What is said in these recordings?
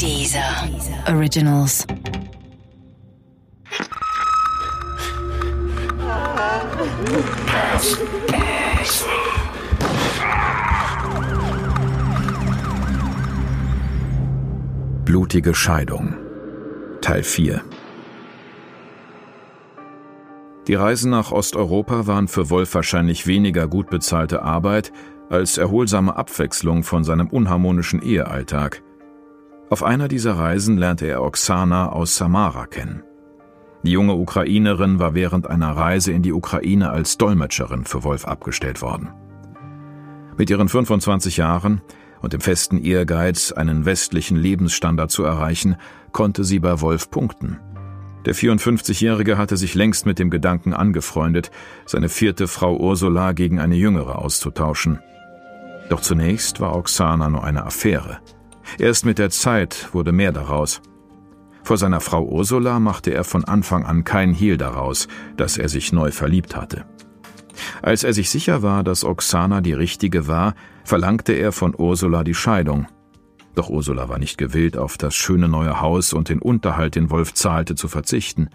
Dieser Originals. Blutige Scheidung Teil 4 Die Reisen nach Osteuropa waren für Wolf wahrscheinlich weniger gut bezahlte Arbeit als erholsame Abwechslung von seinem unharmonischen Ehealltag. Auf einer dieser Reisen lernte er Oksana aus Samara kennen. Die junge Ukrainerin war während einer Reise in die Ukraine als Dolmetscherin für Wolf abgestellt worden. Mit ihren 25 Jahren und dem festen Ehrgeiz, einen westlichen Lebensstandard zu erreichen, konnte sie bei Wolf punkten. Der 54-Jährige hatte sich längst mit dem Gedanken angefreundet, seine vierte Frau Ursula gegen eine jüngere auszutauschen. Doch zunächst war Oksana nur eine Affäre. Erst mit der Zeit wurde mehr daraus. Vor seiner Frau Ursula machte er von Anfang an kein Hehl daraus, dass er sich neu verliebt hatte. Als er sich sicher war, dass Oksana die richtige war, verlangte er von Ursula die Scheidung – doch Ursula war nicht gewillt, auf das schöne neue Haus und den Unterhalt, den Wolf zahlte, zu verzichten.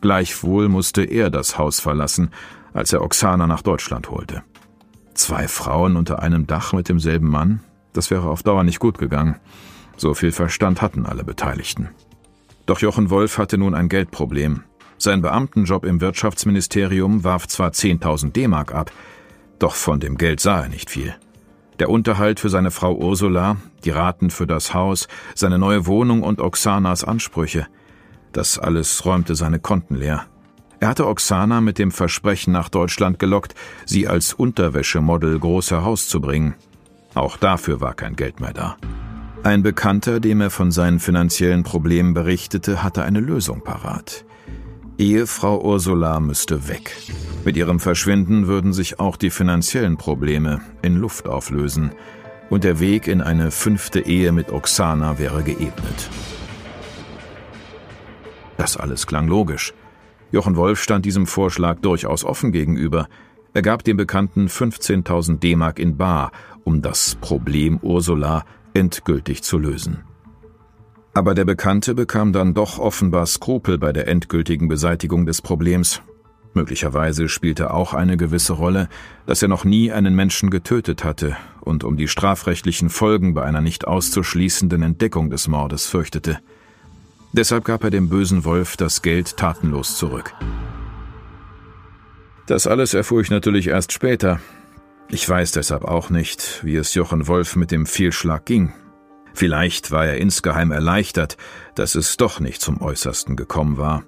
Gleichwohl musste er das Haus verlassen, als er Oksana nach Deutschland holte. Zwei Frauen unter einem Dach mit demselben Mann, das wäre auf Dauer nicht gut gegangen. So viel Verstand hatten alle Beteiligten. Doch Jochen Wolf hatte nun ein Geldproblem. Sein Beamtenjob im Wirtschaftsministerium warf zwar 10.000 D-Mark ab, doch von dem Geld sah er nicht viel. Der Unterhalt für seine Frau Ursula, die Raten für das Haus, seine neue Wohnung und Oksanas Ansprüche. Das alles räumte seine Konten leer. Er hatte Oksana mit dem Versprechen nach Deutschland gelockt, sie als Unterwäschemodel groß herauszubringen. Auch dafür war kein Geld mehr da. Ein Bekannter, dem er von seinen finanziellen Problemen berichtete, hatte eine Lösung parat. Ehefrau Ursula müsste weg. Mit ihrem Verschwinden würden sich auch die finanziellen Probleme in Luft auflösen und der Weg in eine fünfte Ehe mit Oksana wäre geebnet. Das alles klang logisch. Jochen Wolf stand diesem Vorschlag durchaus offen gegenüber. Er gab dem Bekannten 15.000 D-Mark in Bar, um das Problem Ursula endgültig zu lösen. Aber der Bekannte bekam dann doch offenbar Skrupel bei der endgültigen Beseitigung des Problems. Möglicherweise spielte auch eine gewisse Rolle, dass er noch nie einen Menschen getötet hatte und um die strafrechtlichen Folgen bei einer nicht auszuschließenden Entdeckung des Mordes fürchtete. Deshalb gab er dem bösen Wolf das Geld tatenlos zurück. Das alles erfuhr ich natürlich erst später. Ich weiß deshalb auch nicht, wie es Jochen Wolf mit dem Fehlschlag ging. Vielleicht war er insgeheim erleichtert, dass es doch nicht zum Äußersten gekommen war.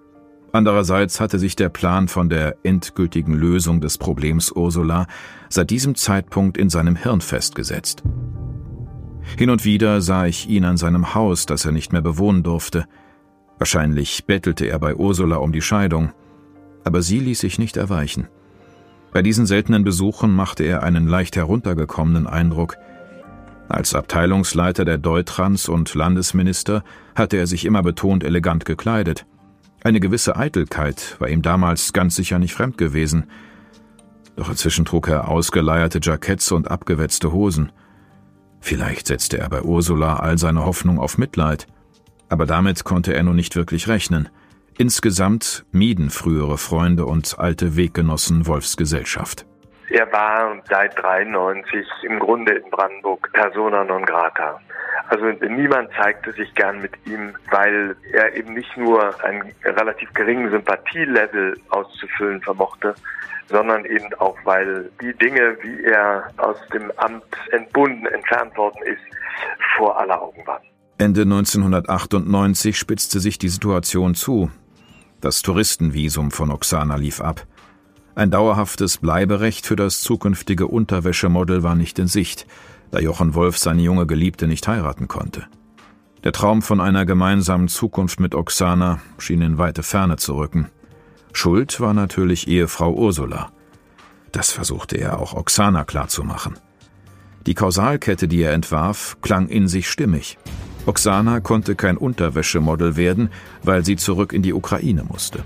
Andererseits hatte sich der Plan von der endgültigen Lösung des Problems Ursula seit diesem Zeitpunkt in seinem Hirn festgesetzt. Hin und wieder sah ich ihn an seinem Haus, das er nicht mehr bewohnen durfte. Wahrscheinlich bettelte er bei Ursula um die Scheidung, aber sie ließ sich nicht erweichen. Bei diesen seltenen Besuchen machte er einen leicht heruntergekommenen Eindruck. Als Abteilungsleiter der Deutrans und Landesminister hatte er sich immer betont elegant gekleidet. Eine gewisse Eitelkeit war ihm damals ganz sicher nicht fremd gewesen. Doch inzwischen trug er ausgeleierte Jacketts und abgewetzte Hosen. Vielleicht setzte er bei Ursula all seine Hoffnung auf Mitleid. Aber damit konnte er nun nicht wirklich rechnen. Insgesamt mieden frühere Freunde und alte Weggenossen Wolfs Gesellschaft. Er war seit 93 im Grunde in Brandenburg persona non grata. Also niemand zeigte sich gern mit ihm, weil er eben nicht nur einen relativ geringen Sympathielevel auszufüllen vermochte, sondern eben auch, weil die Dinge, wie er aus dem Amt entbunden, entfernt worden ist, vor aller Augen waren. Ende 1998 spitzte sich die Situation zu. Das Touristenvisum von Oksana lief ab. Ein dauerhaftes Bleiberecht für das zukünftige Unterwäschemodel war nicht in Sicht da Jochen Wolf seine junge Geliebte nicht heiraten konnte. Der Traum von einer gemeinsamen Zukunft mit Oksana schien in weite Ferne zu rücken. Schuld war natürlich Ehefrau Ursula. Das versuchte er auch Oksana klarzumachen. Die Kausalkette, die er entwarf, klang in sich stimmig. Oksana konnte kein Unterwäschemodel werden, weil sie zurück in die Ukraine musste.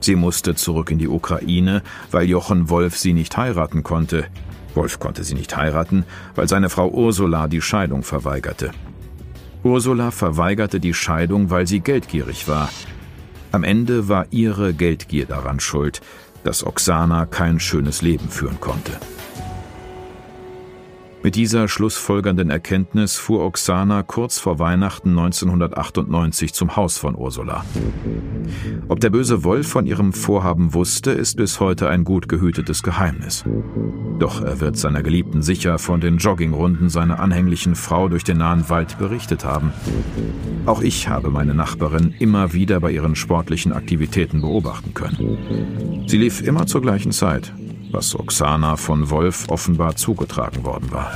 Sie musste zurück in die Ukraine, weil Jochen Wolf sie nicht heiraten konnte, Wolf konnte sie nicht heiraten, weil seine Frau Ursula die Scheidung verweigerte. Ursula verweigerte die Scheidung, weil sie geldgierig war. Am Ende war ihre Geldgier daran schuld, dass Oksana kein schönes Leben führen konnte. Mit dieser schlussfolgernden Erkenntnis fuhr Oksana kurz vor Weihnachten 1998 zum Haus von Ursula. Ob der böse Wolf von ihrem Vorhaben wusste, ist bis heute ein gut gehütetes Geheimnis. Doch er wird seiner Geliebten sicher von den Joggingrunden seiner anhänglichen Frau durch den nahen Wald berichtet haben. Auch ich habe meine Nachbarin immer wieder bei ihren sportlichen Aktivitäten beobachten können. Sie lief immer zur gleichen Zeit, was Oksana von Wolf offenbar zugetragen worden war.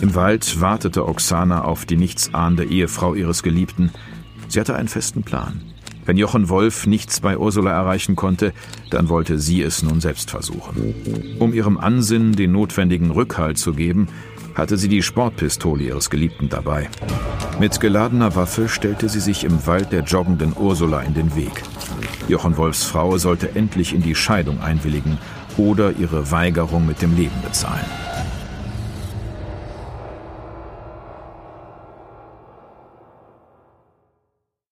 Im Wald wartete Oksana auf die nichtsahnende Ehefrau ihres Geliebten. Sie hatte einen festen Plan. Wenn Jochen Wolf nichts bei Ursula erreichen konnte, dann wollte sie es nun selbst versuchen. Um ihrem Ansinnen den notwendigen Rückhalt zu geben, hatte sie die Sportpistole ihres Geliebten dabei. Mit geladener Waffe stellte sie sich im Wald der joggenden Ursula in den Weg. Jochen Wolfs Frau sollte endlich in die Scheidung einwilligen oder ihre Weigerung mit dem Leben bezahlen.